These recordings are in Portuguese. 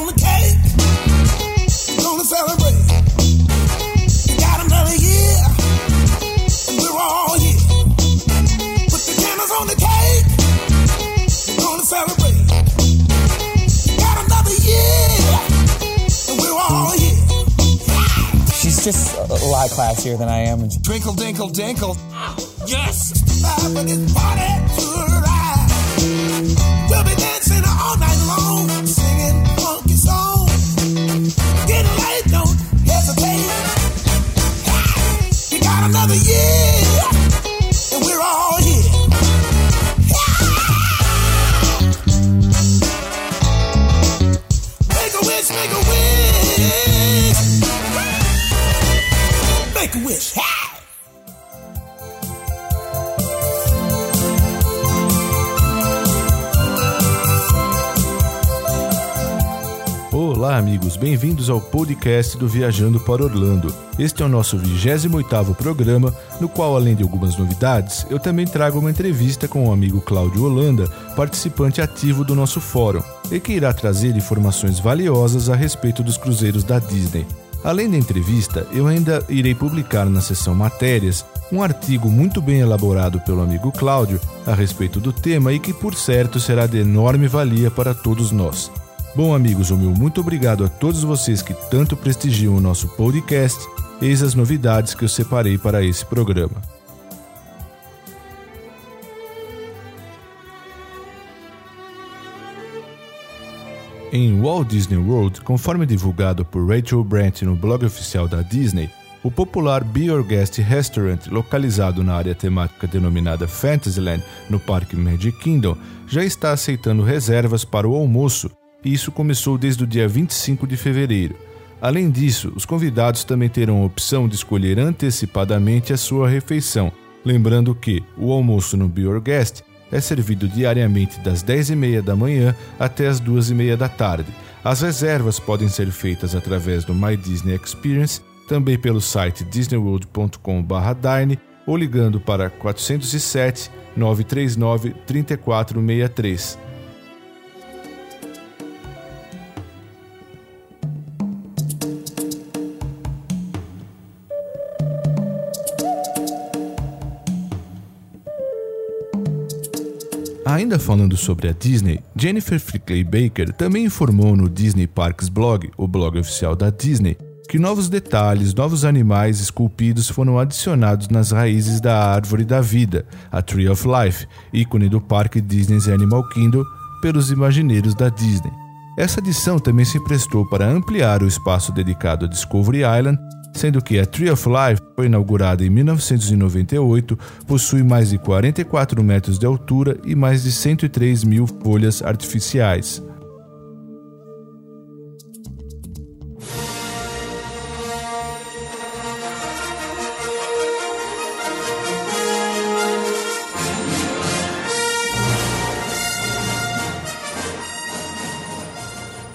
on the cake. We're gonna celebrate. We got another year, and we're all here. Put the candles on the cake. We're gonna celebrate. We got another year, and we're all here. She's just a lot classier than I am. Twinkle, dinkle, dinkle. Yes! Live in party to ride. We'll be dancing all night long, Olá, amigos, bem-vindos ao podcast do Viajando para Orlando. Este é o nosso 28º programa, no qual, além de algumas novidades, eu também trago uma entrevista com o amigo Cláudio Holanda, participante ativo do nosso fórum, e que irá trazer informações valiosas a respeito dos cruzeiros da Disney. Além da entrevista, eu ainda irei publicar na seção Matérias um artigo muito bem elaborado pelo amigo Cláudio a respeito do tema e que, por certo, será de enorme valia para todos nós. Bom, amigos, o meu muito obrigado a todos vocês que tanto prestigiam o nosso podcast. Eis as novidades que eu separei para esse programa. Em Walt Disney World, conforme divulgado por Rachel Brandt no blog oficial da Disney, o popular Be Your Guest Restaurant, localizado na área temática denominada Fantasyland, no Parque Magic Kingdom, já está aceitando reservas para o almoço, e isso começou desde o dia 25 de fevereiro. Além disso, os convidados também terão a opção de escolher antecipadamente a sua refeição, lembrando que o almoço no Be Your Guest é servido diariamente das 10h30 da manhã até as 2h30 da tarde. As reservas podem ser feitas através do My Disney Experience, também pelo site disneyworld.com/dine ou ligando para 407 939 3463. Ainda falando sobre a Disney, Jennifer Frickley Baker também informou no Disney Parks Blog, o blog oficial da Disney, que novos detalhes, novos animais esculpidos foram adicionados nas raízes da Árvore da Vida, a Tree of Life, ícone do parque Disney's Animal Kingdom, pelos imagineiros da Disney. Essa adição também se prestou para ampliar o espaço dedicado a Discovery Island sendo que a Tree of Life foi inaugurada em 1998, possui mais de 44 metros de altura e mais de 103 mil folhas artificiais.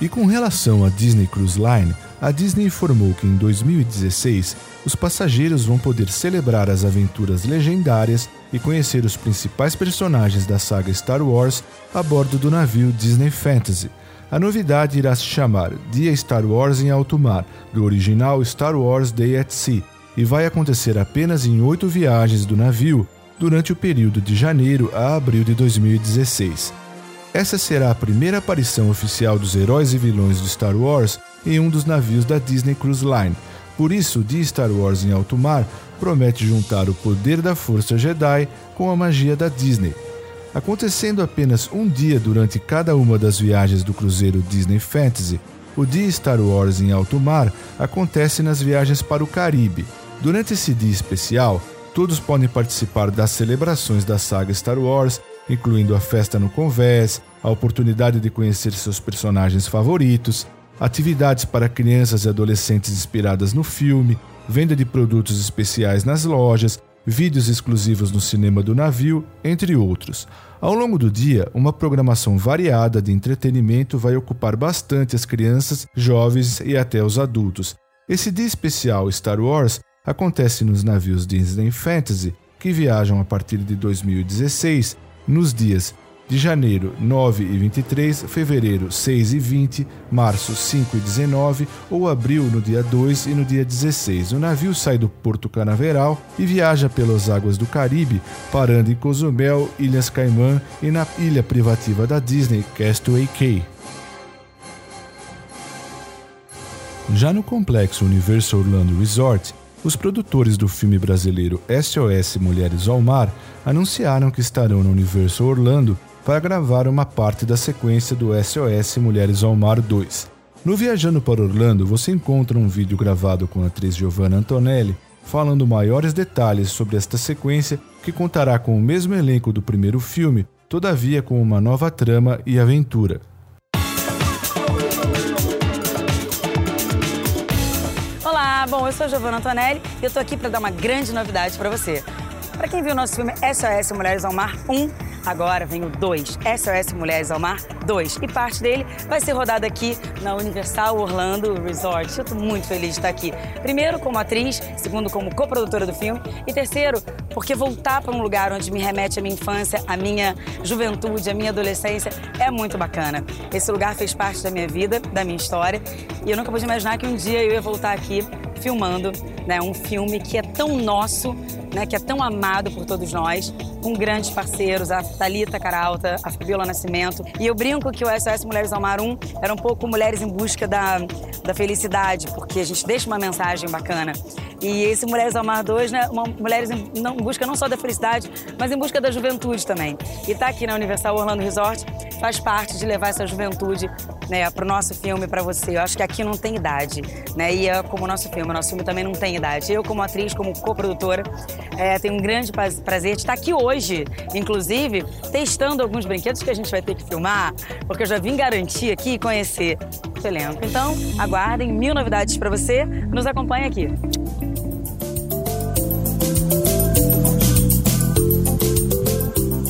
E com relação à Disney Cruise Line, a Disney informou que em 2016 os passageiros vão poder celebrar as aventuras legendárias e conhecer os principais personagens da saga Star Wars a bordo do navio Disney Fantasy. A novidade irá se chamar Dia Star Wars em Alto Mar, do original Star Wars Day at Sea, e vai acontecer apenas em oito viagens do navio durante o período de janeiro a abril de 2016. Essa será a primeira aparição oficial dos heróis e vilões de Star Wars em um dos navios da Disney Cruise Line. Por isso, de Star Wars em alto mar promete juntar o poder da Força Jedi com a magia da Disney. Acontecendo apenas um dia durante cada uma das viagens do cruzeiro Disney Fantasy, o dia Star Wars em alto mar acontece nas viagens para o Caribe. Durante esse dia especial, todos podem participar das celebrações da saga Star Wars, incluindo a festa no convés, a oportunidade de conhecer seus personagens favoritos, atividades para crianças e adolescentes inspiradas no filme, venda de produtos especiais nas lojas, vídeos exclusivos no cinema do navio, entre outros. Ao longo do dia, uma programação variada de entretenimento vai ocupar bastante as crianças, jovens e até os adultos. Esse dia especial Star Wars acontece nos navios Disney Fantasy, que viajam a partir de 2016 nos dias de janeiro 9 e 23, fevereiro 6 e 20, março 5 e 19 ou abril no dia 2 e no dia 16. O navio sai do Porto Canaveral e viaja pelas águas do Caribe, parando em Cozumel, Ilhas Caimã e na ilha privativa da Disney, Castaway Cay. Já no complexo Universal Orlando Resort, os produtores do filme brasileiro SOS Mulheres ao Mar anunciaram que estarão no Universal Orlando para gravar uma parte da sequência do SOS Mulheres ao Mar 2. No Viajando para Orlando, você encontra um vídeo gravado com a atriz Giovanna Antonelli falando maiores detalhes sobre esta sequência que contará com o mesmo elenco do primeiro filme, todavia com uma nova trama e aventura. Bom, eu sou a Giovanna Antonelli e eu tô aqui para dar uma grande novidade para você. Para quem viu o nosso filme SOS Mulheres ao Mar 1, Agora vem o 2, SOS Mulheres ao Mar 2. E parte dele vai ser rodado aqui na Universal Orlando Resort. Eu estou muito feliz de estar aqui. Primeiro, como atriz, segundo, como coprodutora do filme. E terceiro, porque voltar para um lugar onde me remete à minha infância, à minha juventude, à minha adolescência, é muito bacana. Esse lugar fez parte da minha vida, da minha história. E eu nunca pude imaginar que um dia eu ia voltar aqui filmando né, um filme que é tão nosso, né, que é tão amado por todos nós, com grandes parceiros, a Thalita Caralta, a Fabiola Nascimento. E eu brinco que o SOS Mulheres ao Mar 1 era um pouco mulheres em busca da, da felicidade, porque a gente deixa uma mensagem bacana. E esse Mulheres ao Mar 2, né, uma, mulheres em, não, em busca não só da felicidade, mas em busca da juventude também. E tá aqui na Universal Orlando Resort faz parte de levar essa juventude né, para o nosso filme, para você. Eu acho que aqui não tem idade, né? E é como o nosso filme, o nosso filme também não tem idade. Eu, como atriz, como coprodutora, é, tenho um grande prazer de estar aqui hoje, inclusive, testando alguns brinquedos que a gente vai ter que filmar, porque eu já vim garantir aqui e conhecer o elenco. Então, aguardem mil novidades para você. Nos acompanhe aqui.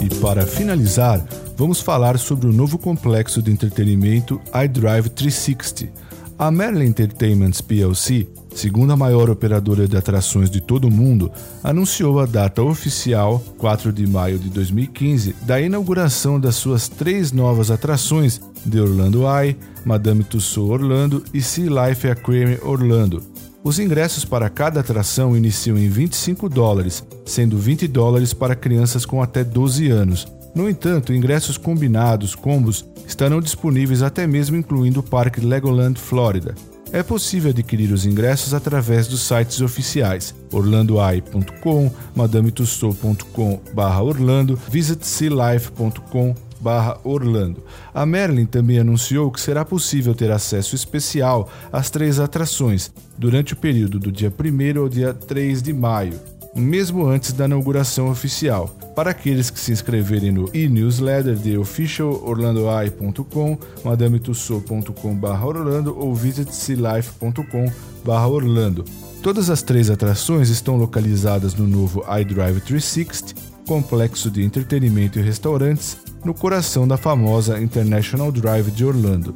E para finalizar, vamos falar sobre o novo complexo de entretenimento iDrive 360. A Merlin Entertainment plc, segunda maior operadora de atrações de todo o mundo, anunciou a data oficial, 4 de maio de 2015, da inauguração das suas três novas atrações The Orlando Eye, Madame Tussauds Orlando e Sea Life Aquarium Orlando. Os ingressos para cada atração iniciam em 25 dólares, sendo 20 dólares para crianças com até 12 anos, no entanto, ingressos combinados, combos, estarão disponíveis até mesmo incluindo o Parque Legoland Florida. É possível adquirir os ingressos através dos sites oficiais orlandoeye.com, madametussauds.com/orlando, visitsealife.com Orlando. A Merlin também anunciou que será possível ter acesso especial às três atrações durante o período do dia 1 ao dia 3 de maio, mesmo antes da inauguração oficial para aqueles que se inscreverem no e-newsletter de officialorlandoeye.com, madametussauds.com/orlando ou visitsealife.com/orlando. Todas as três atrações estão localizadas no novo iDrive 360, complexo de entretenimento e restaurantes, no coração da famosa International Drive de Orlando.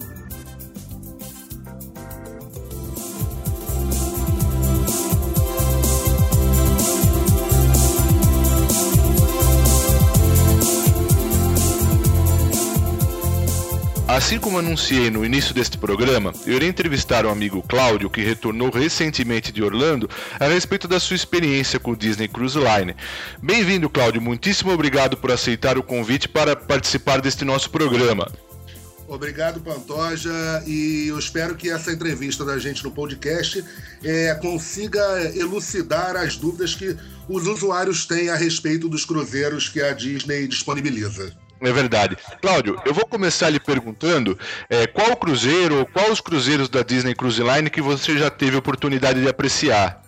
Assim como anunciei no início deste programa, eu irei entrevistar o amigo Cláudio, que retornou recentemente de Orlando, a respeito da sua experiência com o Disney Cruise Line. Bem-vindo, Cláudio. Muitíssimo obrigado por aceitar o convite para participar deste nosso programa. Obrigado, Pantoja, e eu espero que essa entrevista da gente no podcast é, consiga elucidar as dúvidas que os usuários têm a respeito dos cruzeiros que a Disney disponibiliza. É verdade. Cláudio, eu vou começar lhe perguntando é, qual cruzeiro ou quais os cruzeiros da Disney Cruise Line que você já teve oportunidade de apreciar?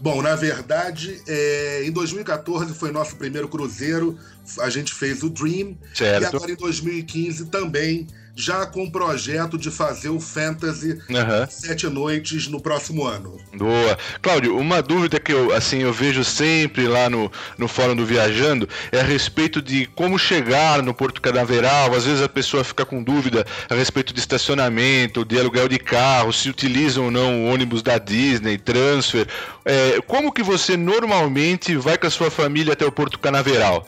Bom, na verdade, é, em 2014 foi nosso primeiro cruzeiro, a gente fez o Dream, certo. e agora em 2015 também já com o projeto de fazer o Fantasy uhum. Sete Noites no próximo ano. Boa. Cláudio, uma dúvida que eu, assim, eu vejo sempre lá no, no Fórum do Viajando é a respeito de como chegar no Porto Canaveral. Às vezes a pessoa fica com dúvida a respeito de estacionamento, de aluguel de carro, se utilizam ou não o ônibus da Disney, transfer. É, como que você normalmente vai com a sua família até o Porto Canaveral?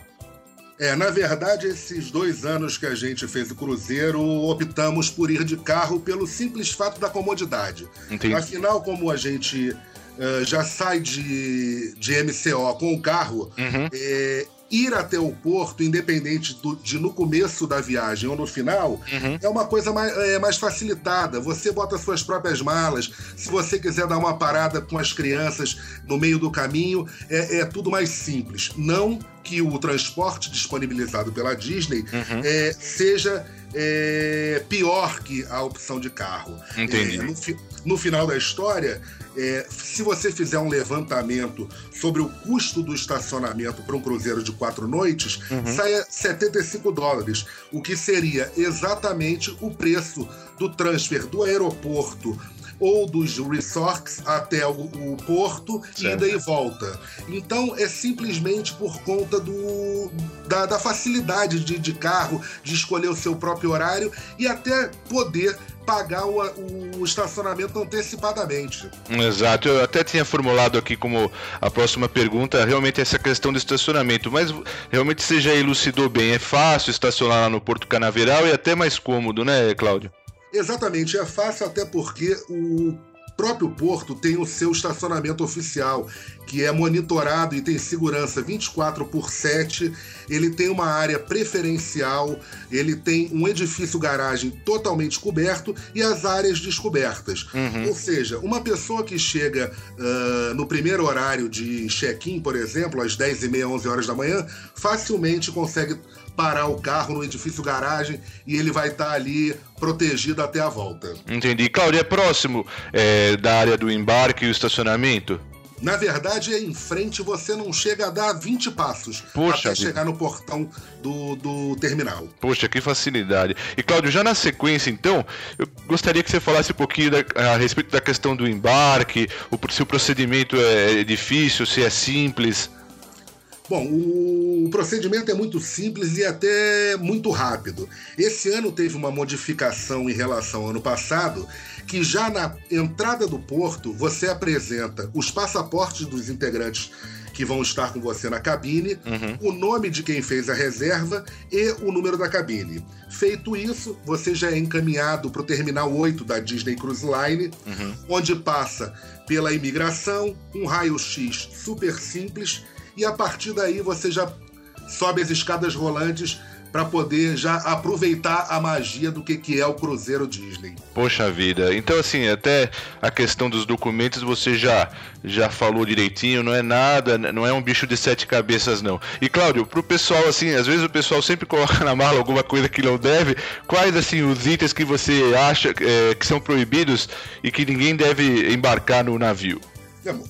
É, na verdade, esses dois anos que a gente fez o cruzeiro, optamos por ir de carro pelo simples fato da comodidade. Entendi. Afinal, como a gente eh, já sai de, de MCO com o carro, Uhum. é, ir até o porto, independente do- de no começo da viagem ou no final, Uhum. é uma coisa mais, é, mais facilitada. Você bota suas próprias malas. Se você quiser dar uma parada com as crianças no meio do caminho, é, é tudo mais simples. Não que o transporte disponibilizado pela Disney Uhum. é, seja é, pior que a opção de carro. Entendi. É, no, fi- no final da história, é, se você fizer um levantamento sobre o custo do estacionamento para um cruzeiro de quatro noites, Uhum. sai a 75 dólares, o que seria exatamente o preço do transfer do aeroporto ou dos resorts até o, o porto, Certo. ida e volta. Então é simplesmente por conta do, da, da facilidade de, de carro, de escolher o seu próprio horário e até poder pagar o, o estacionamento antecipadamente. Exato, eu até tinha formulado aqui como a próxima pergunta realmente essa questão do estacionamento, mas realmente você já elucidou bem, é fácil estacionar lá no Porto Canaveral e até mais cômodo, né, Cláudio? Exatamente, é fácil até porque o próprio porto tem o seu estacionamento oficial, que é monitorado e tem segurança 24 por 7. Ele tem uma área preferencial, ele tem um edifício garagem totalmente coberto e as áreas descobertas. Ou seja, uma pessoa que chega ah, no primeiro horário de check-in, por exemplo, às 10h30, 11 horas da manhã, facilmente consegue parar o carro no edifício garagem e ele vai estar ali protegido até a volta. Entendi. Cláudio, é próximo é, da área do embarque e o estacionamento? Na verdade, é em frente, você não chega a dar 20 passos Poxa até vida. chegar no portão do, do terminal. Poxa, que facilidade. E Cláudio, já na sequência, então, eu gostaria que você falasse um pouquinho da- a respeito da questão do embarque, o, se o procedimento é difícil, se é simples. Bom, o procedimento é muito simples e até muito rápido. Esse ano teve uma modificação em relação ao ano passado, que já na entrada do porto você apresenta os passaportes dos integrantes que vão estar com você na cabine, o nome de quem fez a reserva e o número da cabine. Feito isso, você já é encaminhado para o terminal 8 da Disney Cruise Line, onde passa pela imigração, um raio-x super simples e a partir daí você já sobe as escadas rolantes para poder já aproveitar a magia do que, que é o Cruzeiro Disney. Poxa vida. Então, assim, até a questão dos documentos você já, já falou direitinho, não é nada, não é um bicho de sete cabeças, não. E, Cláudio, pro pessoal, assim, às vezes o pessoal sempre coloca na mala alguma coisa que não deve. Quais, assim, os itens que você acha é, que são proibidos e que ninguém deve embarcar no navio?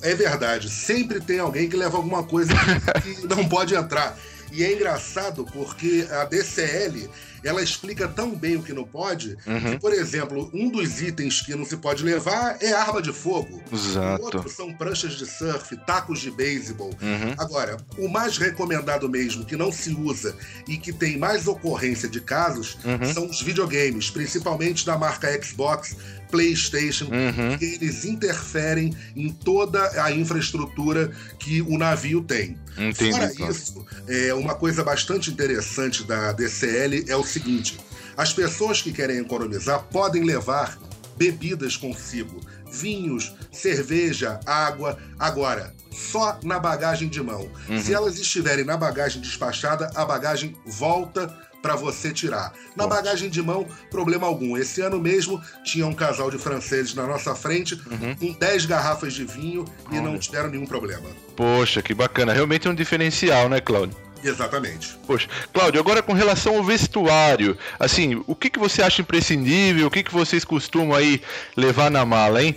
É verdade, sempre tem alguém que leva alguma coisa que não pode entrar. E é engraçado porque a DCL ela explica tão bem o que não pode, que, por exemplo, um dos itens que não se pode levar é arma de fogo. Exato. O outro são pranchas de surf, tacos de beisebol. Uhum. Agora, o mais recomendado mesmo, que não se usa e que tem mais ocorrência de casos, Uhum. são os videogames, principalmente da marca Xbox, PlayStation, Uhum. porque eles interferem em toda a infraestrutura que o navio tem. Entendi, Fora Cláudio. isso, é, uma coisa bastante interessante da DCL é o seguinte: as pessoas que querem economizar podem levar bebidas consigo, vinhos, cerveja, água. Agora, só na bagagem de mão. Uhum. Se elas estiverem na bagagem despachada, a bagagem volta para você tirar. Na bagagem de mão, problema algum. Esse ano mesmo tinha um casal de franceses na nossa frente com 10 garrafas de vinho e não Uhum. Olha. tiveram nenhum problema. Poxa, que bacana. Realmente é um diferencial, né, Cláudio? Exatamente. Poxa, Cláudio, agora com relação ao vestuário, assim, o que, que você acha imprescindível? O que, que vocês costumam aí levar na mala, hein?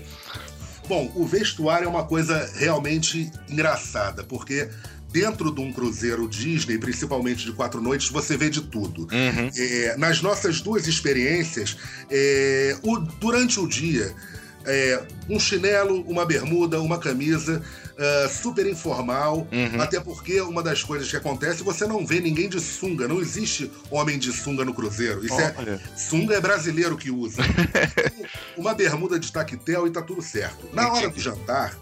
Bom, o vestuário é uma coisa realmente engraçada, porque dentro de um cruzeiro Disney, principalmente de quatro noites, você vê de tudo. É, nas nossas duas experiências, é, o- durante o dia, é, um chinelo, uma bermuda, uma camisa, ah, super informal, até porque uma das coisas que acontece, você não vê ninguém de sunga, não existe homem de sunga no cruzeiro. Isso Olha. é sunga é brasileiro que usa. Uma bermuda de taquetel e tá tudo certo. Na hora do jantar,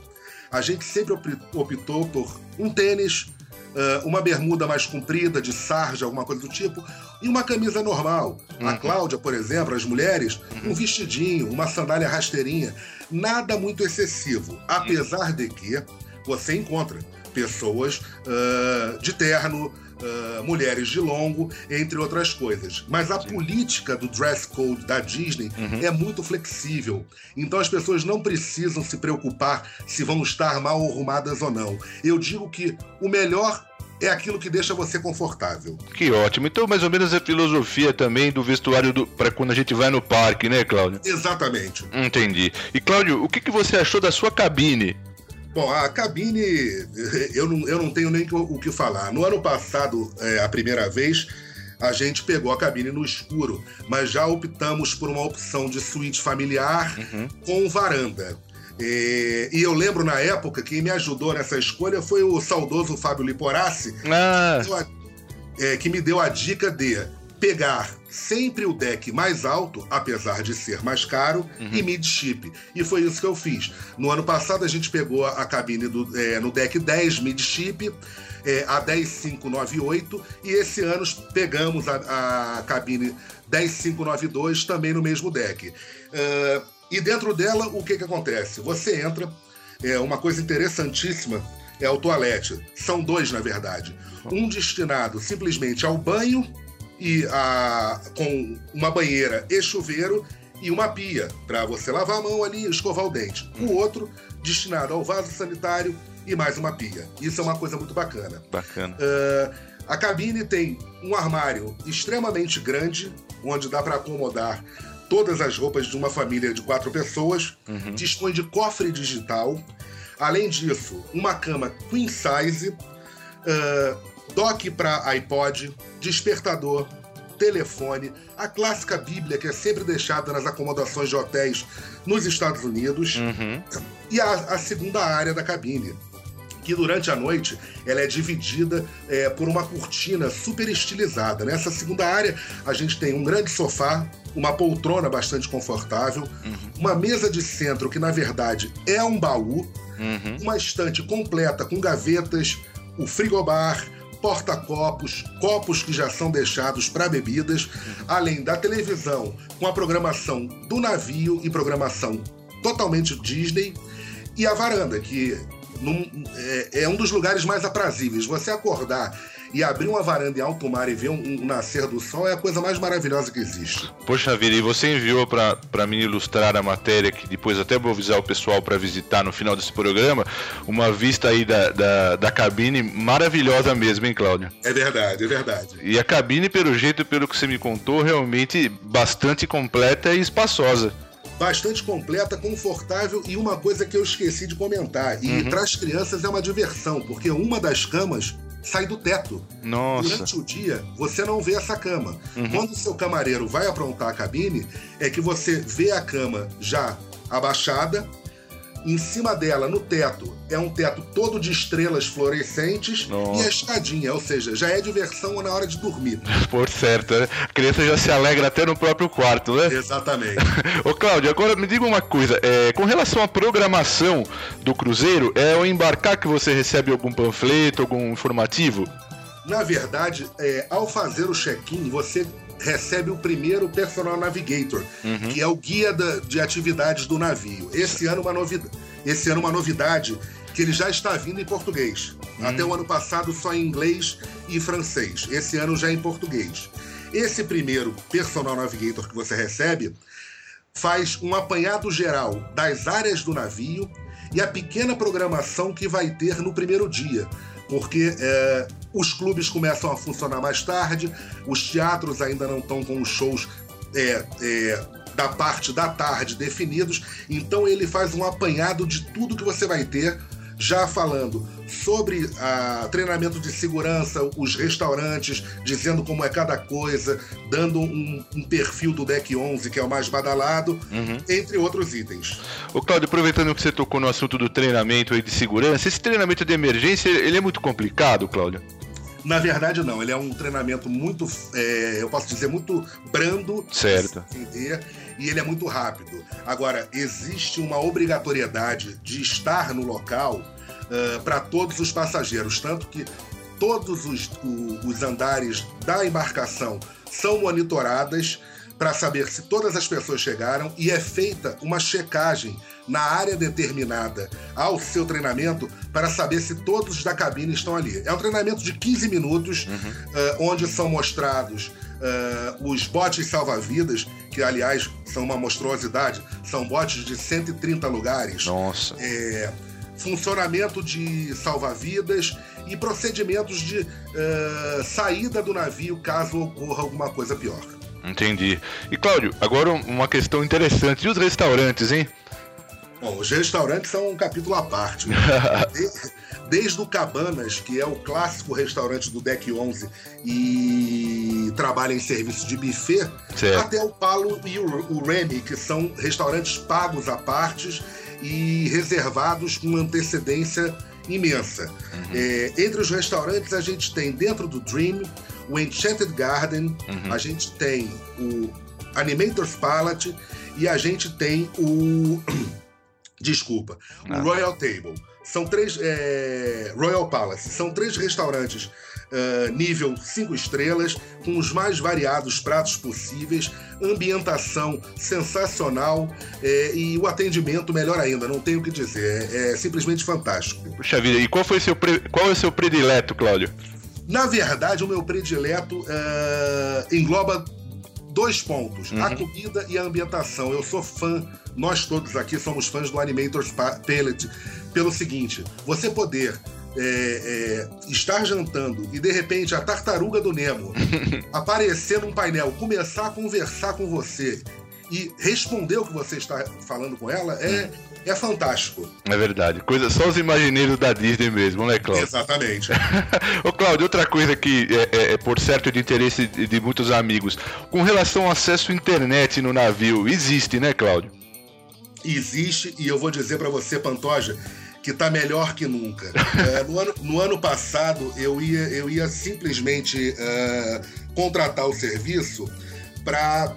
a gente sempre optou por um tênis, uh, uma bermuda mais comprida, de sarja, alguma coisa do tipo, e uma camisa normal. A Cláudia, por exemplo, as mulheres, um vestidinho, uma sandália rasteirinha. Nada muito excessivo. Apesar de que você encontra pessoas uh, de terno, uh, mulheres de longo, entre outras coisas. Mas a política do dress code da Disney é muito flexível. Então as pessoas não precisam se preocupar se vão estar mal arrumadas ou não. Eu digo que o melhor é aquilo que deixa você confortável. Que ótimo. Então, mais ou menos a filosofia também do vestuário do... para quando a gente vai no parque, né, Cláudio? Exatamente. Entendi. E, Cláudio, o que, que você achou da sua cabine? Bom, a cabine, eu não, eu não tenho nem o que falar. No ano passado, é, a primeira vez, a gente pegou a cabine no escuro, mas já optamos por uma opção de suíte familiar com varanda. E, e eu lembro na época, quem me ajudou nessa escolha foi o saudoso Fábio Liporassi, Ah, a- é, que me deu a dica de pegar sempre o deck mais alto, apesar de ser mais caro, e mid-chip. E foi isso que eu fiz. No ano passado, a gente pegou a cabine do, é, no deck 10 mid-chip, é, a 10598, e esse ano pegamos a, a cabine 10592 também no mesmo deck. Ah, e dentro dela, o que, que acontece? Você entra, é uma coisa interessantíssima é o toalete. São dois, na verdade. Um destinado simplesmente ao banho e a, com uma banheira e chuveiro e uma pia para você lavar a mão ali e escovar o dente. O outro destinado ao vaso sanitário e mais uma pia. Isso é uma coisa muito bacana. bacana. Ah, a cabine tem um armário extremamente grande, onde dá para acomodar todas as roupas de uma família de quatro pessoas. Dispõe de cofre digital. Além disso, uma cama queen size, ah, dock para iPod, despertador, telefone, a clássica Bíblia que é sempre deixada nas acomodações de hotéis nos Estados Unidos Uhum. e a, a segunda área da cabine, que durante a noite ela é dividida é, por uma cortina super estilizada. Nessa segunda área a gente tem um grande sofá, uma poltrona bastante confortável, uma mesa de centro que na verdade é um baú, Uhum. uma estante completa com gavetas, o frigobar, porta-copos, copos que já são deixados para bebidas, além da televisão com a programação do navio e programação totalmente Disney, e a varanda, que num- é, é um dos lugares mais aprazíveis. Você acordar e abrir uma varanda em alto mar e ver um, um nascer do sol é a coisa mais maravilhosa que existe. Poxa vida, e você enviou pra mim ilustrar a matéria, que depois até vou avisar o pessoal pra visitar no final desse programa, uma vista aí da, da, da cabine maravilhosa mesmo, hein, Cláudio? É verdade, é verdade. E a cabine, pelo jeito, pelo que você me contou, realmente bastante completa e espaçosa. bastante completa, confortável e uma coisa que eu esqueci de comentar. E para as crianças é uma diversão, porque uma das camas sai do teto. Nossa. Durante o dia, você não vê essa cama. Quando o seu camareiro vai aprontar a cabine, é que você vê a cama já abaixada. Em cima dela, no teto, é um teto todo de estrelas fluorescentes Nossa. e a escadinha, ou seja, já é diversão na hora de dormir. Por certo, né? A criança já se alegra até no próprio quarto, né? Exatamente. Ô Cláudio, agora me diga uma coisa, é, com relação à programação do Cruzeiro, é ao embarcar que você recebe algum panfleto, algum informativo? Na verdade, é, ao fazer o check-in, você recebe o primeiro Personal Navigator, que é o guia da- de atividades do navio. Esse ano, uma novidade, esse ano, uma novidade que ele já está vindo em português. Até o ano passado, só em inglês e francês. Esse ano já em português. Esse primeiro Personal Navigator que você recebe faz um apanhado geral das áreas do navio e a pequena programação que vai ter no primeiro dia. Porque é, os clubes começam a funcionar mais tarde, os teatros ainda não estão com os shows é, é, da parte da tarde definidos, então ele faz um apanhado de tudo que você vai ter, já falando sobre a treinamento de segurança, os restaurantes, dizendo como é cada coisa, dando um, um perfil do deck 11, que é o mais badalado, entre outros itens. Ô Cláudio, aproveitando que você tocou no assunto do treinamento aí de segurança, esse treinamento de emergência, ele é muito complicado, Cláudio? Na verdade, não. Ele é um treinamento muito, é, eu posso dizer, muito brando. Certo. entender, e ele é muito rápido. Agora, existe uma obrigatoriedade de estar no local para todos os passageiros, tanto que todos os, o- os andares da embarcação são monitoradas para saber se todas as pessoas chegaram e é feita uma checagem na área determinada ao seu treinamento para saber se todos da cabine estão ali. É um treinamento de 15 minutos, eh, onde são mostrados eh, os botes salva-vidas, que aliás são uma monstruosidade, são botes de 130 lugares Nossa. é, funcionamento de salva-vidas e procedimentos de eh, saída do navio caso ocorra alguma coisa pior. Entendi. E Cláudio, agora uma questão interessante. E os restaurantes, hein? Bom, os restaurantes são um capítulo à parte. né? De- desde o Cabanas, que é o clássico restaurante do Deck 11 e trabalha em serviço de buffet, Certo. até o Palo e o, o Remy, que são restaurantes pagos à partes e reservados com antecedência imensa. É, entre os restaurantes, a gente tem dentro do Dream o Enchanted Garden, a gente tem o Animator's Palette e a gente tem o. Desculpa, Ah. o Royal Table. São três. é, Royal Palace. São três restaurantes ah, nível 5 estrelas, com os mais variados pratos possíveis, ambientação sensacional é, e o atendimento melhor ainda, não tenho o que dizer. É, é simplesmente fantástico. Puxa vida, e qual foi seu pre- qual é o seu predileto, Cláudio? Na verdade, o meu predileto ah, engloba dois pontos: a comida e a ambientação. Eu sou fã, nós todos aqui somos fãs do Animators Palette, pelo seguinte: você poder. é, é, estar jantando e de repente a tartaruga do Nemo aparecer num painel, começar a conversar com você e responder o que você está falando com ela é, é fantástico. É verdade, coisa só os imagineiros da Disney mesmo, né, Cláudio? Exatamente. Ô Cláudio, outra coisa que é, é- é por certo de interesse de, muitos amigos, com relação ao acesso à internet no navio, existe, né, Cláudio? existe e eu vou dizer para você, Pantoja, que tá melhor que nunca. É, no, ano, no ano passado, eu ia, eu ia simplesmente é, contratar o serviço para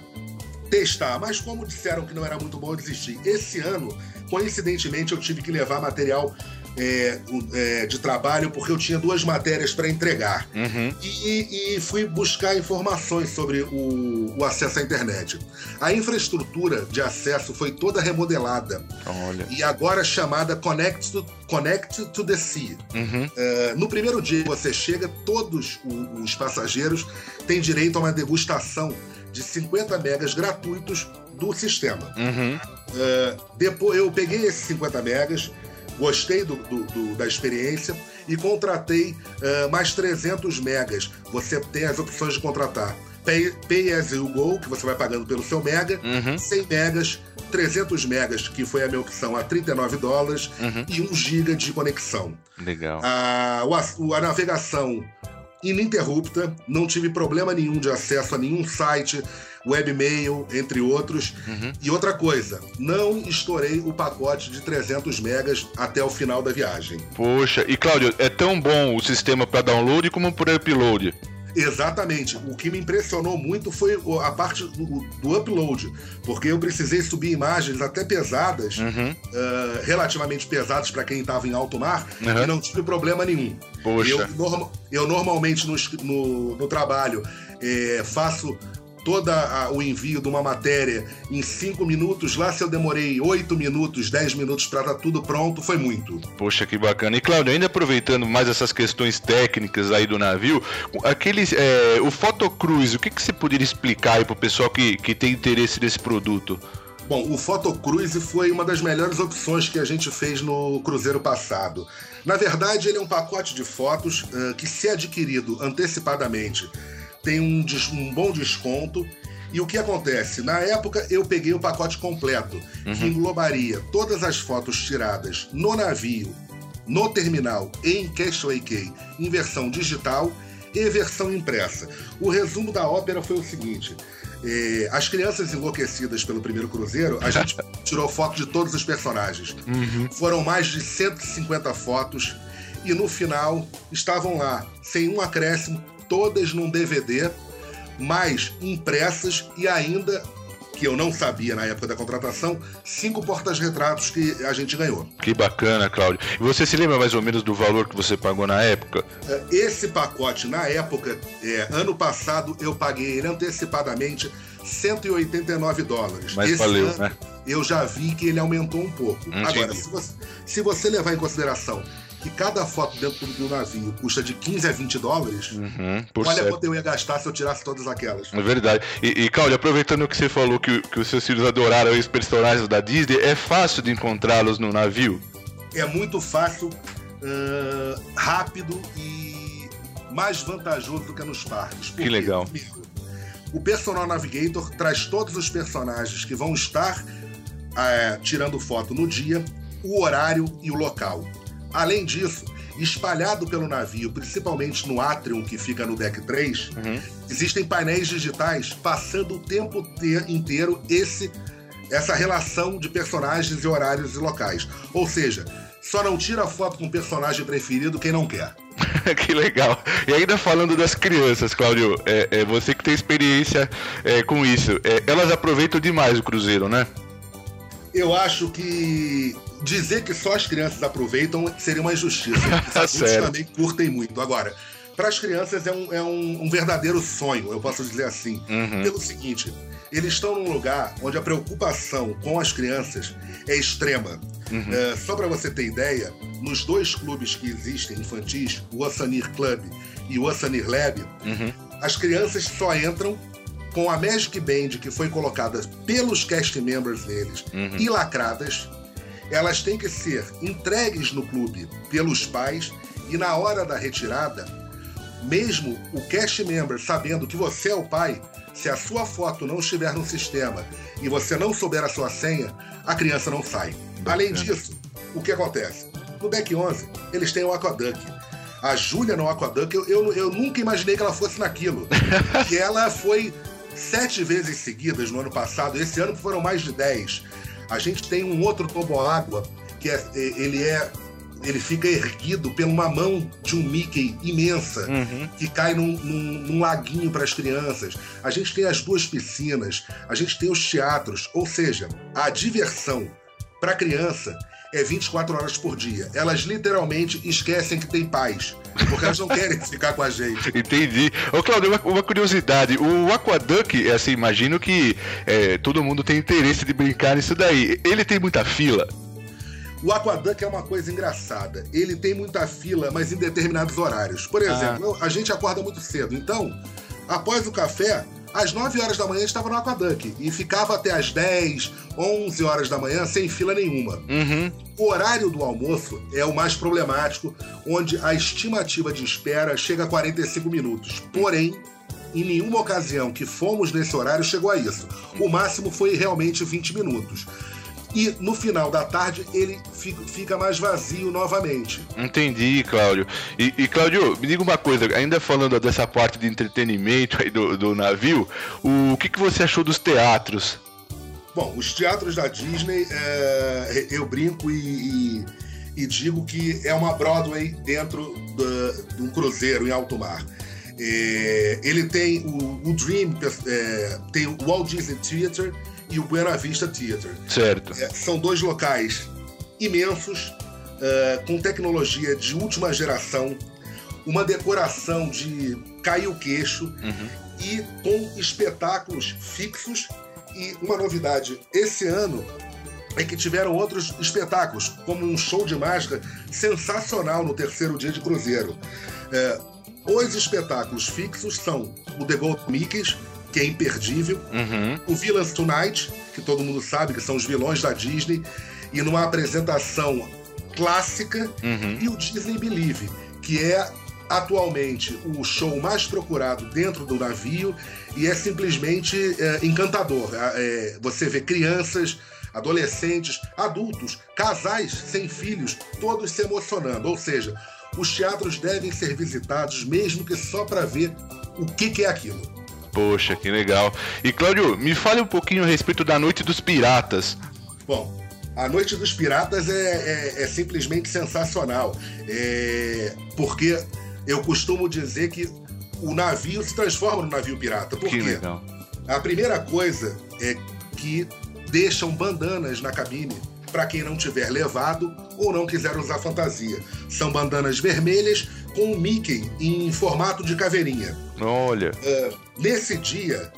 testar, mas como disseram que não era muito bom, eu desisti. Esse ano, coincidentemente, eu tive que levar material é, é, de trabalho porque eu tinha duas matérias para entregar. Uhum. E, e fui buscar informações sobre o, o acesso à internet. A infraestrutura de acesso foi toda remodelada Olha. e agora chamada Connect to, Connect to the Sea. Uhum. É, no primeiro dia que você chega, todos o- os passageiros têm direito a uma degustação de 50 megas gratuitos do sistema. Uhum. É, depois eu peguei esses 50 megas, gostei do- do- do- da experiência e contratei é, mais 300 megas. Você tem as opções de contratar Pay, pay as you go, que você vai pagando pelo seu mega, Uhum. 100 megas, 300 megas, que foi a minha opção, a 39 dólares, Uhum. e 1 giga de conexão. Legal. A, o- a navegação ininterrupta, não tive problema nenhum de acesso a nenhum site, webmail, entre outros. Uhum. E outra coisa, não estourei o pacote de 300 megas até o final da viagem. Poxa, e Cláudio, é tão bom o sistema para download como para upload. Exatamente. O que me impressionou muito foi a parte do, do upload, porque eu precisei subir imagens até pesadas, Uhum. ah, relativamente pesadas para quem estava em alto mar, Uhum. e não tive problema nenhum. Poxa. Eu, norma- eu normalmente no, no- no trabalho eh, faço todo o envio de uma matéria em cinco minutos. Lá, se eu demorei oito minutos, 10 minutos para estar tudo pronto, foi muito. Poxa, que bacana. E Cláudio, ainda aproveitando mais essas questões técnicas aí do navio, aqueles, é, o Photocruise, o que, que você poderia explicar aí pro pessoal que, que tem interesse nesse produto? Bom, o Photocruise foi uma das melhores opções que a gente fez no cruzeiro passado. Na verdade, ele é um pacote de fotos eh, que, se adquirido antecipadamente, tem um, um bom desconto. E o que acontece? Na época, eu peguei o pacote completo, que englobaria todas as fotos tiradas no navio, no terminal e em Castaway Cay, em versão digital e versão impressa. O resumo da ópera foi o seguinte: eh, as crianças enlouquecidas pelo primeiro cruzeiro, a gente tirou foto de todos os personagens. Foram mais de 150 fotos e no final estavam lá, sem um acréscimo, todas num DVD, mais impressas e ainda que eu não sabia na época da contratação, cinco portas-retratos que a gente ganhou. Que bacana, Cláudio. E você se lembra mais ou menos do valor que você pagou na época? É, esse pacote, na época, é, ano passado, eu paguei ele antecipadamente 189 dólares. Mas Esse valeu, ano, né? Eu já vi que ele aumentou um pouco. Entendi. Agora, se você, se você levar em consideração que cada foto dentro do navio custa de 15 a 20 dólares, Uhum, olha certo. quanto eu ia gastar se eu tirasse todas aquelas. É verdade. E, e Cláudio, aproveitando que você falou que, que os seus filhos adoraram os personagens da Disney, é fácil de encontrá-los no navio? É muito fácil, ah, rápido e mais vantajoso do que nos parques. Que legal. Primeiro, o Personal Navigator traz todos os personagens que vão estar ah, tirando foto no dia, o horário e o local. Além disso, espalhado pelo navio, principalmente no Atrium, que fica no deck 3, Uhum. existem painéis digitais passando o tempo te- inteiro esse essa relação de personagens e horários e locais. Ou seja, só não tira foto com o personagem preferido quem não quer. que legal. E ainda falando das crianças, Cláudio, é, é você que tem experiência é, com isso, é, elas aproveitam demais o cruzeiro, né? Eu acho que dizer que só as crianças aproveitam seria uma injustiça. Os adultos também curtem muito. Agora, para as crianças é, um, é um- um verdadeiro sonho, eu posso dizer assim. Uhum. Pelo seguinte, eles estão num lugar onde a preocupação com as crianças é extrema. Uhum. É, só para você ter ideia, nos dois clubes que existem infantis, o Oceanir Club e o Oceanir Lab, Uhum. as crianças só entram com a Magic Band que foi colocada pelos cast members deles Uhum. e lacradas. Elas têm que ser entregues no clube pelos pais e na hora da retirada, mesmo o cast member sabendo que você é o pai, se a sua foto não estiver no sistema e você não souber a sua senha, a criança não sai. Além disso, o que acontece? No Deck 11, eles têm o Aquaduck. A Júlia no Aquaduck, eu, eu, eu nunca imaginei que ela fosse naquilo. e ela foi sete vezes seguidas no ano passado. Esse ano foram mais de dez. A gente tem um outro toboágua que é, ele é ele fica erguido pela uma mão de um Mickey imensa Uhum. que cai num, num- num laguinho para as crianças. A gente tem as duas piscinas, a gente tem os teatros, ou seja, a diversão para criança é 24 horas por dia. Elas literalmente esquecem que tem pais, porque elas não querem ficar com a gente. Entendi. Ô, Cláudio, uma, uma curiosidade. O Aquaduck, é assim, imagino que é, todo mundo tem interesse de brincar nisso daí. Ele tem muita fila? O Aquaduck é uma coisa engraçada. Ele tem muita fila, mas em determinados horários. Por exemplo, a gente acorda muito cedo. Então, após o café, às 9 horas da manhã estava no Aquaduck. E ficava até às 10, 11 horas da manhã sem fila nenhuma. Uhum. O horário do almoço é o mais problemático, onde a estimativa de espera chega a 45 minutos. Porém, em nenhuma ocasião que fomos nesse horário chegou a isso. O máximo foi realmente 20 minutos. E no final da tarde ele fi- fica mais vazio novamente. Entendi, Cláudio. E, e, Cláudio, me diga uma coisa, ainda falando dessa parte de entretenimento aí do, do navio, o, que, que você achou dos teatros? Bom, os teatros da Disney, é, eu brinco e, e- e digo que é uma Broadway dentro de um cruzeiro em alto mar. É, ele tem o, o Dream, é, tem o Walt Disney Theater e o Buena Vista Theater. Certo. É, são dois locais imensos, é, com tecnologia de última geração, uma decoração de cair o queixo Uhum. e com espetáculos fixos. E uma novidade esse ano é que tiveram outros espetáculos, como um show de mágica sensacional no terceiro dia de cruzeiro. É, os espetáculos fixos são o The Gold Mickeys, que é imperdível, Uhum. o Villains Tonight, que todo mundo sabe que são os vilões da Disney, e numa apresentação clássica, Uhum. e o Disney Believe, que é atualmente o show mais procurado dentro do navio e é simplesmente é, encantador. É, você vê crianças, adolescentes, adultos, casais sem filhos, todos se emocionando. Ou seja, os teatros devem ser visitados, mesmo que só para ver o que, que é aquilo. Poxa, que legal. E, Cláudio, me fale um pouquinho a respeito da Noite dos Piratas. Bom, a Noite dos Piratas é, é- é simplesmente sensacional. É, porque eu costumo dizer que o navio se transforma no navio pirata. Por Que quê? legal. A primeira coisa é que deixam bandanas na cabine para quem não tiver levado ou não quiser usar fantasia. São bandanas vermelhas com o Mickey em formato de caveirinha. Olha. Uh, nesse dia,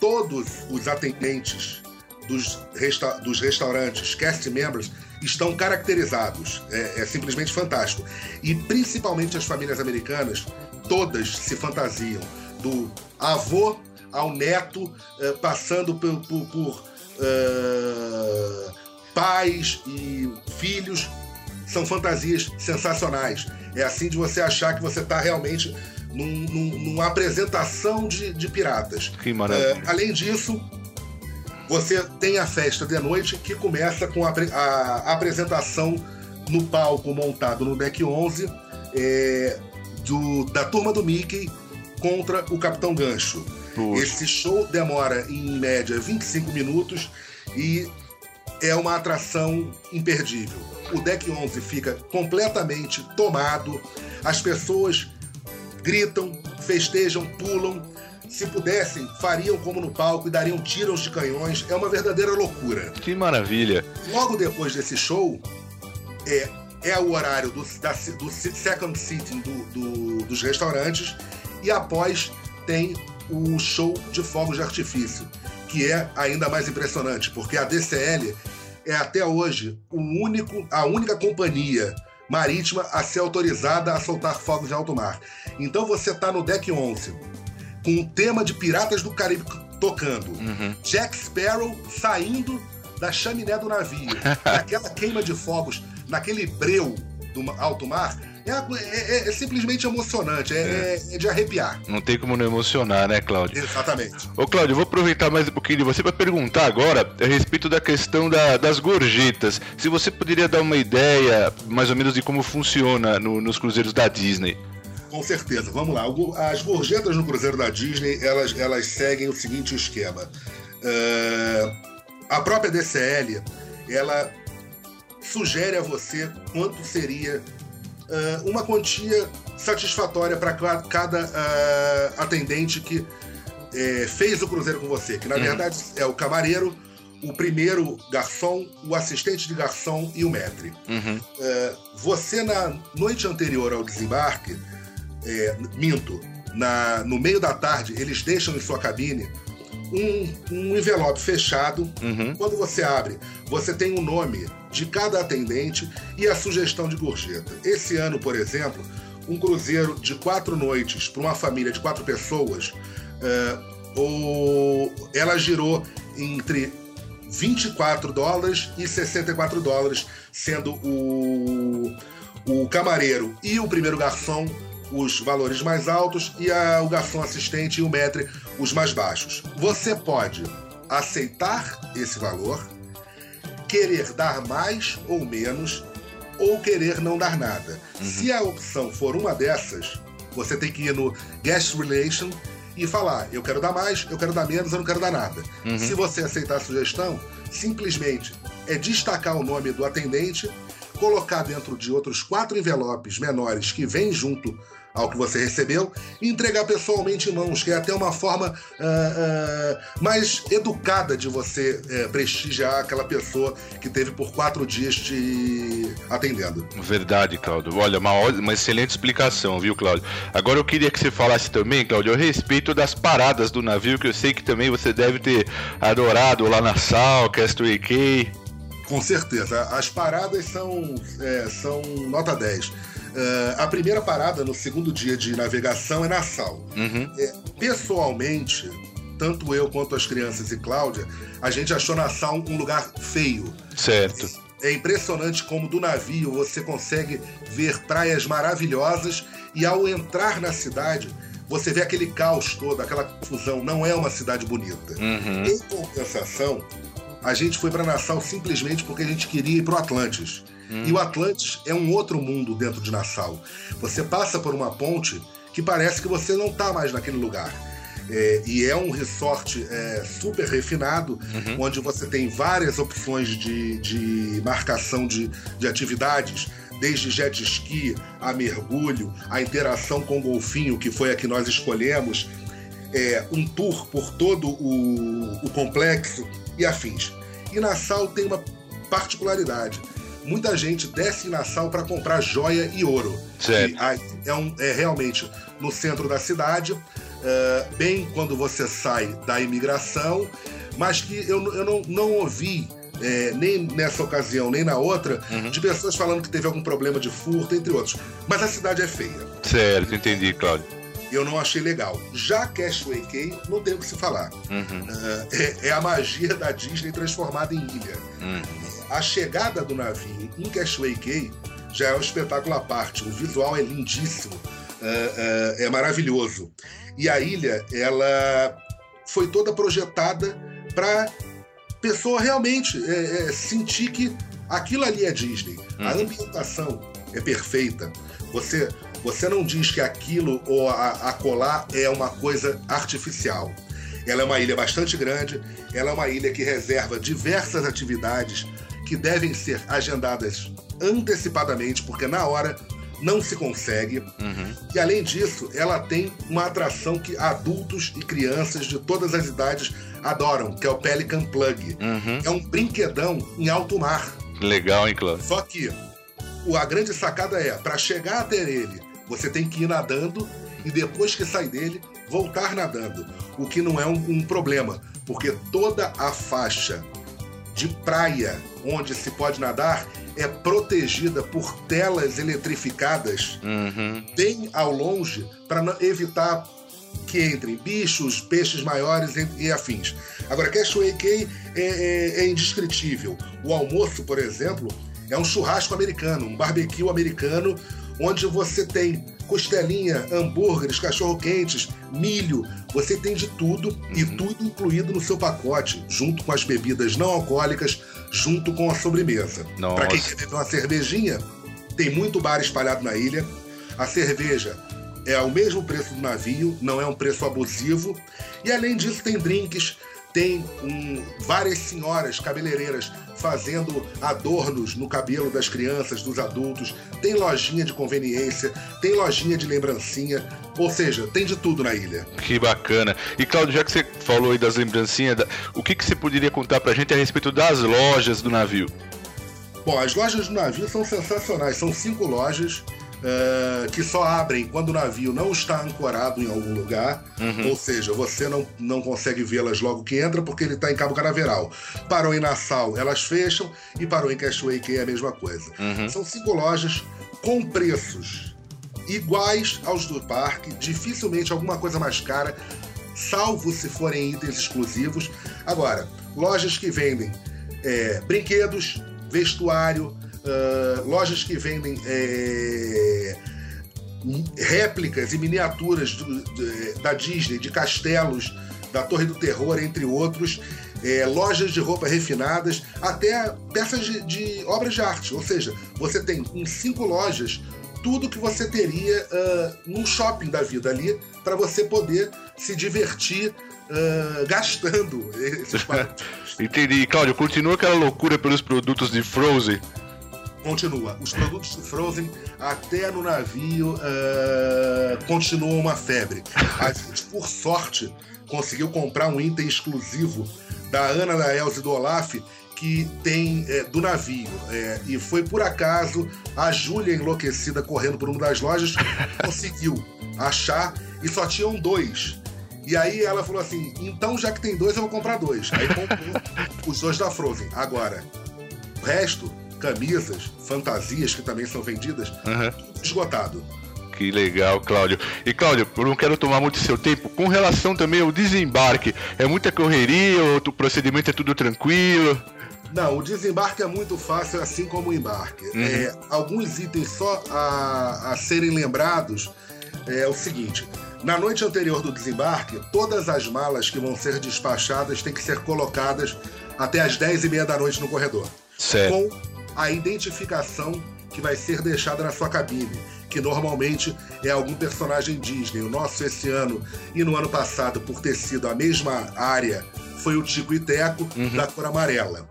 todos os atendentes dos, resta dos restaurantes, cast members, estão caracterizados. É, é, simplesmente fantástico. E principalmente as famílias americanas, todas se fantasiam. Do avô ao neto, uh, passando por, por, por uh, pais e filhos. São fantasias sensacionais. É assim de você achar que você está realmente num, num, numa apresentação de, de piratas. Que maravilha. Uh, além disso, você tem a festa de noite que começa com a, a apresentação no palco montado no deck 11 é, do, da turma do Mickey contra o Capitão Gancho. Puxa. Esse show demora em média 25 minutos e é uma atração imperdível. O deck 11 fica completamente tomado, as pessoas gritam, festejam, pulam, se pudessem, fariam como no palco e dariam tiros de canhões. É uma verdadeira loucura. Que maravilha. Logo depois desse show, é, é o horário do, da, do second sitting do, do, dos restaurantes e após tem o show de fogos de artifício, que é ainda mais impressionante, porque a DCL é até hoje o único, a única companhia marítima a ser autorizada a soltar fogos de alto mar. Então você está no deck 11 com o tema de Piratas do Caribe tocando. Uhum. Jack Sparrow saindo da chaminé do navio. naquela queima de fogos, naquele breu do alto mar. É, é, é, simplesmente emocionante, é, é, de arrepiar. Não tem como não emocionar, né, Cláudio? Exatamente. Ô, Cláudio, eu vou aproveitar mais um pouquinho de você para perguntar agora a respeito da questão da, das gorjetas. Se você poderia dar uma ideia, mais ou menos, de como funciona no, nos cruzeiros da Disney. Com certeza. Vamos lá. As gorjetas no Cruzeiro da Disney, elas, elas seguem o seguinte esquema. Uh, a própria DCL, ela sugere a você quanto seria uh, uma quantia satisfatória para cada uh, atendente que eh, fez o cruzeiro com você, que na uhum. verdade é o camareiro, o primeiro garçom, o assistente de garçom e o maître. Uhum. você, na noite anterior ao desembarque, é, minto, na, no meio da tarde, eles deixam em sua cabine um, um envelope fechado. Uhum. Quando você abre, você tem o um nome de cada atendente e a sugestão de gorjeta. Esse ano, por exemplo, um cruzeiro de quatro noites para uma família de quatro pessoas, é, o, ela girou entre 24 dólares e 64 dólares, sendo o, o camareiro e o primeiro garçom os valores mais altos e a, o garçom assistente e o maître os mais baixos. Você pode aceitar esse valor, querer dar mais ou menos, ou querer não dar nada. Uhum. Se a opção for uma dessas, você tem que ir no Guest Relation e falar: eu quero dar mais, eu quero dar menos, eu não quero dar nada. Uhum. Se você aceitar a sugestão, simplesmente é destacar o nome do atendente, colocar dentro de outros quatro envelopes menores que vêm junto ao que você recebeu e entregar pessoalmente em mãos, que é até uma forma uh, uh, mais educada de você uh, prestigiar aquela pessoa que teve por quatro dias te atendendo. Verdade, Cláudio. Olha, uma, uma excelente explicação, viu, Cláudio? Agora eu queria que você falasse também, Cláudio, a respeito das paradas do navio, que eu sei que também você deve ter adorado lá na Sal, Castaway Cay. Com certeza. As paradas são, é, são nota 10 Uh, a primeira parada no segundo dia de navegação é Nassau. Uhum. É, pessoalmente, tanto eu quanto as crianças e Cláudia, a gente achou Nassau um lugar feio. Certo. É, é impressionante como do navio você consegue ver praias maravilhosas e ao entrar na cidade você vê aquele caos todo, aquela confusão. Não é uma cidade bonita. Uhum. Em compensação, a gente foi para Nassau simplesmente porque a gente queria ir para o Atlantis. Hum. E o Atlantis é um outro mundo dentro de Nassau. Você passa por uma ponte que parece que você não está mais naquele lugar. É, e é um resort é, super refinado, uhum. onde você tem várias opções de, de marcação de, de atividades, desde jet ski a mergulho, a interação com o golfinho, que foi a que nós escolhemos, é, um tour por todo o, o complexo e afins. E Nassau tem uma particularidade. Muita gente desce em Nassau para comprar joia e ouro. Certo. E é, um- é realmente no centro da cidade, é, bem quando você sai da imigração, mas que eu, eu não, não ouvi. é, nem nessa ocasião, nem na outra, de pessoas falando que teve algum problema de furto, entre outros. Mas a cidade é feia. Certo, entendi, Cláudio. Eu não achei legal. Já Castaway Cay, não tem o que se falar. Ah, é, é a magia da Disney transformada em ilha. A chegada do navio em Castaway Cay já é um espetáculo à parte. O visual é lindíssimo, ah, ah, é maravilhoso. E a ilha, ela foi toda projetada para pessoa realmente é, é, sentir que aquilo ali é Disney. A ambientação é perfeita. Você, você não diz que aquilo ou a, acolá é uma coisa artificial. Ela é uma ilha bastante grande, ela é uma ilha que reserva diversas atividades que devem ser agendadas antecipadamente, porque na hora não se consegue. E além disso, ela tem uma atração que adultos e crianças de todas as idades adoram, que é o Pelican Plug. É um brinquedão em alto mar. Legal, hein, Cláudio? Só que a grande sacada é, para chegar até ele, você tem que ir nadando e depois que sai dele, voltar nadando. O que não é um, um problema, porque toda a faixa de praia onde se pode nadar é protegida por telas eletrificadas Uhum. bem ao longe para evitar que entrem bichos, peixes maiores e, afins. Agora, Castaway Cay é, é- é indescritível. O almoço, por exemplo, é um churrasco americano, um barbecue americano, onde você tem costelinha, hambúrgueres, cachorro-quentes, milho, você tem de tudo e tudo incluído no seu pacote, junto com as bebidas não alcoólicas, junto com a sobremesa. Para quem quer beber uma cervejinha, tem muito bar espalhado na ilha. A cerveja é o mesmo preço do navio, não é um preço abusivo. E além disso, tem drinks, tem um, várias senhoras cabeleireiras fazendo adornos no cabelo das crianças, dos adultos. Tem lojinha de conveniência, tem lojinha de lembrancinha. Ou seja, tem de tudo na ilha. Que bacana. E Cláudio, já que você falou aí das lembrancinhas, o que, que você poderia contar pra gente a respeito das lojas do navio? Bom, as lojas do navio são sensacionais. São cinco lojas eh, que só abrem quando o navio não está ancorado em algum lugar. Ou seja, você não, não consegue vê-las logo que entra porque ele está em Cabo Canaveral. Parou em Nassau, elas fecham. E parou em Castaway Cay é a mesma coisa. São cinco lojas com preços iguais aos do parque. Dificilmente alguma coisa mais cara. Salvo se forem itens exclusivos. Agora, lojas que vendem é, brinquedos, vestuário, ah, lojas que vendem é, réplicas e miniaturas do- da Disney, de castelos, da Torre do Terror, entre outros, é, lojas de roupa refinadas, até peças de, de obras de arte. Ou seja, você tem em cinco lojas tudo que você teria ah, num shopping da vida ali para você poder se divertir ah, gastando esses. Entendi. Cláudio, continua aquela loucura pelos produtos de Frozen. Continua. Os produtos de Frozen, até no navio, ah, continuam uma febre. A gente, por sorte, conseguiu comprar um item exclusivo da Ana, da Elza e do Olaf, que tem é, do navio. É, e foi por acaso a Júlia, enlouquecida, correndo por uma das lojas, conseguiu achar e só tinham dois. E aí ela falou assim: então já que tem dois, eu vou comprar dois. Aí comprou os dois da Frozen. Agora, o resto, camisas, fantasias que também são vendidas, tudo esgotado. Que legal, Cláudio. E Cláudio, eu não quero tomar muito seu tempo. Com relação também ao desembarque, é muita correria, ou o procedimento é tudo tranquilo? Não, o desembarque é muito fácil, assim como o embarque. É, alguns itens só a, a serem lembrados é o seguinte: na noite anterior do desembarque, todas as malas que vão ser despachadas têm que ser colocadas até as 10 e meia da noite no corredor. Certo. Com a identificação que vai ser deixada na sua cabine, que normalmente é algum personagem Disney. O nosso esse ano e no ano passado, por ter sido a mesma área, foi o Tico e Teco, da cor amarela.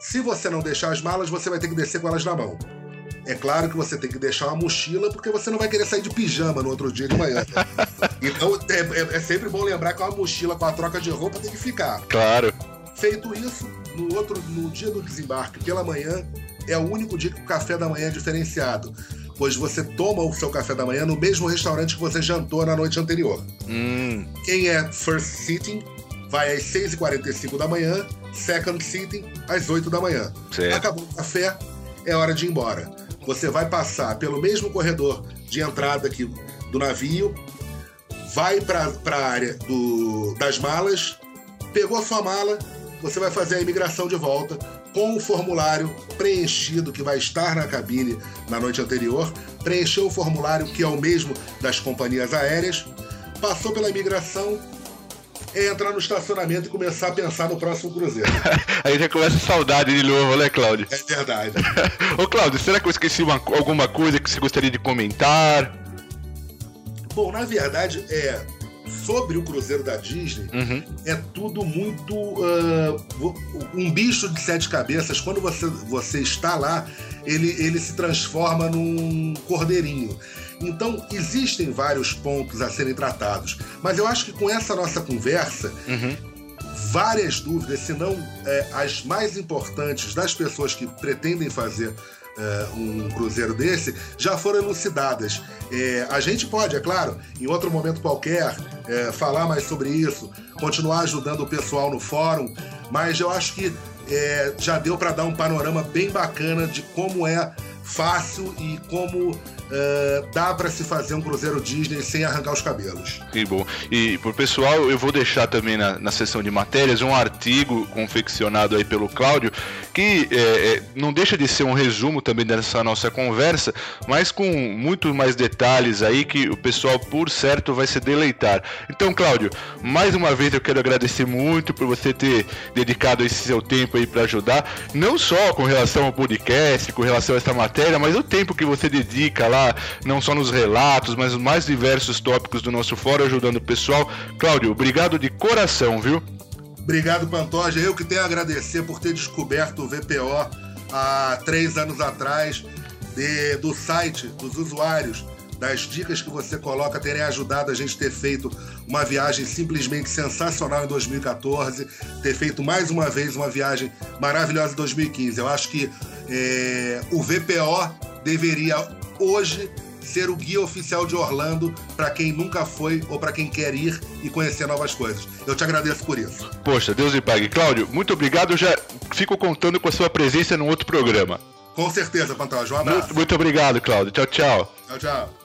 Se você não deixar as malas, você vai ter que descer com elas na mão. É claro que você tem que deixar uma mochila, porque você não vai querer sair de pijama no outro dia de manhã. então é, é- é sempre bom lembrar que uma mochila com a troca de roupa tem que ficar. Claro. Feito isso, no outro, no dia do desembarque, pela manhã, é o único dia que o café da manhã é diferenciado, pois você toma o seu café da manhã no mesmo restaurante que você jantou na noite anterior. Hum, Quem é first sitting vai às 6h45 da manhã, second sitting às 8 da manhã. Certo. Acabou o café, é hora de ir embora. Você vai passar pelo mesmo corredor de entrada aqui do navio, vai para a área do- das malas, pegou a sua mala, você vai fazer a imigração de volta com o formulário preenchido que vai estar na cabine na noite anterior, preencheu o formulário que é o mesmo das companhias aéreas, passou pela imigração, é entrar no estacionamento e começar a pensar no próximo cruzeiro. aí já começa a saudade de novo, né, Cláudio? É verdade. Ô, Cláudio, será que eu esqueci uma- alguma coisa que você gostaria de comentar? Bom, na verdade, é sobre o cruzeiro da Disney, Uhum. é tudo muito vo- um bicho de sete cabeças. Quando você, você está lá, ele, ele se transforma num cordeirinho. Então, existem vários pontos a serem tratados. Mas eu acho que com essa nossa conversa, Uhum. várias dúvidas, se não é, as mais importantes das pessoas que pretendem fazer é, um cruzeiro desse, já foram elucidadas. É, a gente pode, é claro, em outro momento qualquer, é, falar mais sobre isso, continuar ajudando o pessoal no fórum, mas eu acho que é, já deu para dar um panorama bem bacana de como é fácil e como é, dá para se fazer um cruzeiro Disney sem arrancar os cabelos. Que bom. E pro pessoal, eu vou deixar também na, na seção de matérias um artigo confeccionado aí pelo Cláudio, que é, não deixa de ser um resumo também dessa nossa conversa, mas com muito mais detalhes aí que o pessoal, por certo, vai se deleitar. Então, Cláudio, mais uma vez eu quero agradecer muito por você ter dedicado esse seu tempo aí para ajudar, não só com relação ao podcast, com relação a essa matéria, mas o tempo que você dedica lá, não só nos relatos, mas nos mais diversos tópicos do nosso fórum, ajudando o pessoal. Cláudio, obrigado de coração, viu? Obrigado, Pantoja. Eu que tenho a agradecer por ter descoberto o VPO há três anos atrás, de- do site, dos usuários, das dicas que você coloca, terem ajudado a gente ter feito uma viagem simplesmente sensacional em 2014, ter feito mais uma vez uma viagem maravilhosa em 2015. Eu acho que é, o VPO deveria hoje ser o guia oficial de Orlando para quem nunca foi ou para quem quer ir e conhecer novas coisas. Eu te agradeço por isso. Poxa, Deus lhe pague. Cláudio, muito obrigado. Eu já fico contando com a sua presença num outro programa. Com certeza, Pantoja. Um abraço. Muito, muito obrigado, Cláudio. Tchau, tchau. Tchau, tchau.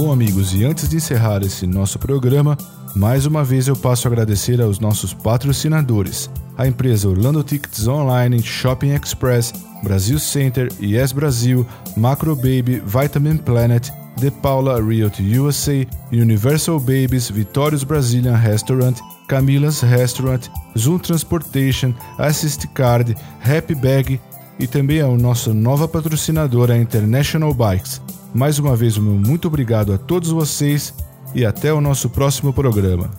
Bom, amigos, e antes de encerrar esse nosso programa, mais uma vez eu passo a agradecer aos nossos patrocinadores: a empresa Orlando Tickets Online, Shopping Express, Brasil Center, Yes Brasil, Macro Baby, Vitamin Planet, The Paula Realty USA, Universal Babies, Vitórios Brazilian Restaurant, Camila's Restaurant, Zoom Transportation, Assist Card, Happy Bag e também a nossa nova patrocinadora, International Bikes. Mais uma vez, o meu muito obrigado a todos vocês e até o nosso próximo programa.